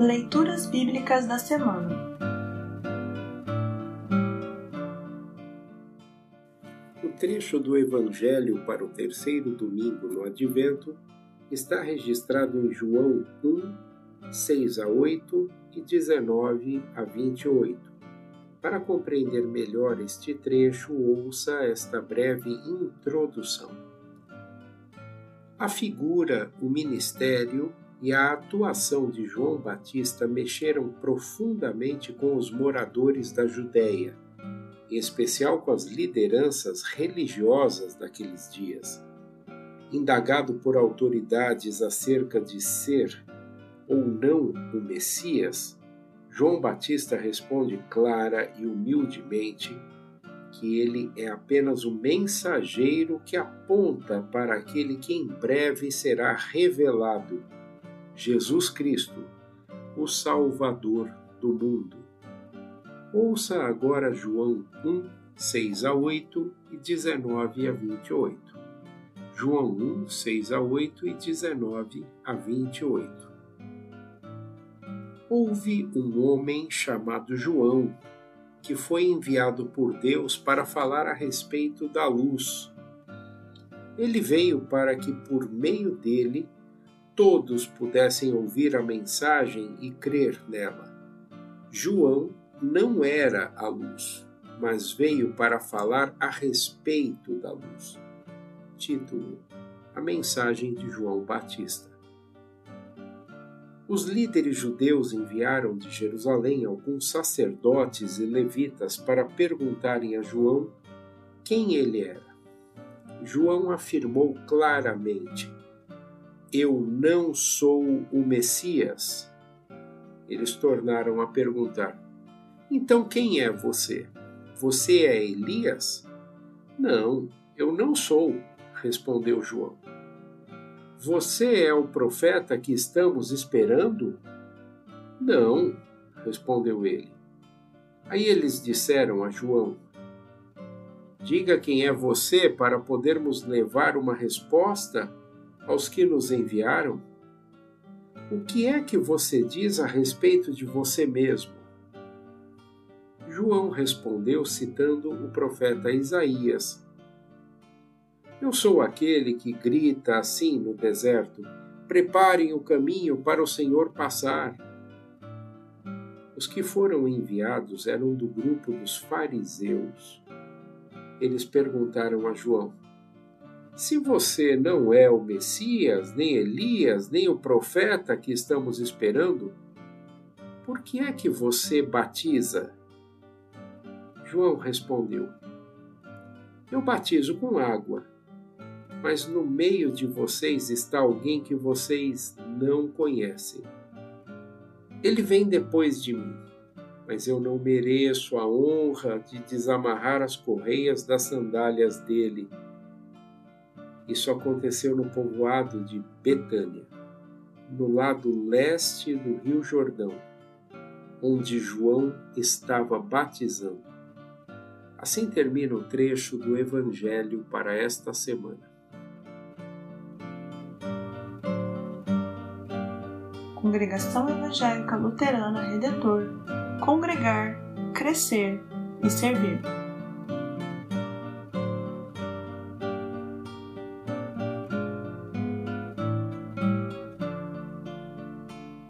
Leituras Bíblicas da Semana O trecho do Evangelho para o terceiro domingo no Advento está registrado em João 1, 6 a 8 e 19 a 28. Para compreender melhor este trecho, ouça esta breve introdução. A figura, o ministério e a atuação de João Batista mexeram profundamente com os moradores da Judéia, em especial com as lideranças religiosas daqueles dias. Indagado por autoridades acerca de ser ou não o Messias, João Batista responde clara e humildemente que ele é apenas o mensageiro que aponta para aquele que em breve será revelado Jesus Cristo, o Salvador do mundo. Ouça agora João 1, 6 a 8 e 19 a 28. João 1, 6 a 8 e 19 a 28. Houve um homem chamado João, que foi enviado por Deus para falar a respeito da luz. Ele veio para que, por meio dele, todos pudessem ouvir a mensagem e crer nela. João não era a luz, mas veio para falar a respeito da luz. Título: A mensagem de João Batista. Os líderes judeus enviaram de Jerusalém alguns sacerdotes e levitas para perguntarem a João quem ele era. João afirmou claramente: eu não sou o Messias? Eles tornaram a perguntar: Então quem é você? Você é Elias? Não, eu não sou, respondeu João. Você é o profeta que estamos esperando? Não, respondeu ele. Aí eles disseram a João: Diga quem é você para podermos levar uma resposta aos que nos enviaram? O que é que você diz a respeito de você mesmo? João respondeu citando o profeta Isaías. Eu sou aquele que grita assim no deserto: Preparem o caminho para o Senhor passar. Os que foram enviados eram do grupo dos fariseus. Eles perguntaram a João: se você não é o Messias, nem Elias, nem o profeta que estamos esperando, por que é que você batiza? João respondeu: Eu batizo com água, mas no meio de vocês está alguém que vocês não conhecem. Ele vem depois de mim, mas eu não mereço a honra de desamarrar as correias das sandálias dele isso aconteceu no povoado de Betânia, no lado leste do Rio Jordão, onde João estava batizando. Assim termina o trecho do Evangelho para esta semana. Congregação Evangélica Luterana Redentor Congregar, Crescer e Servir.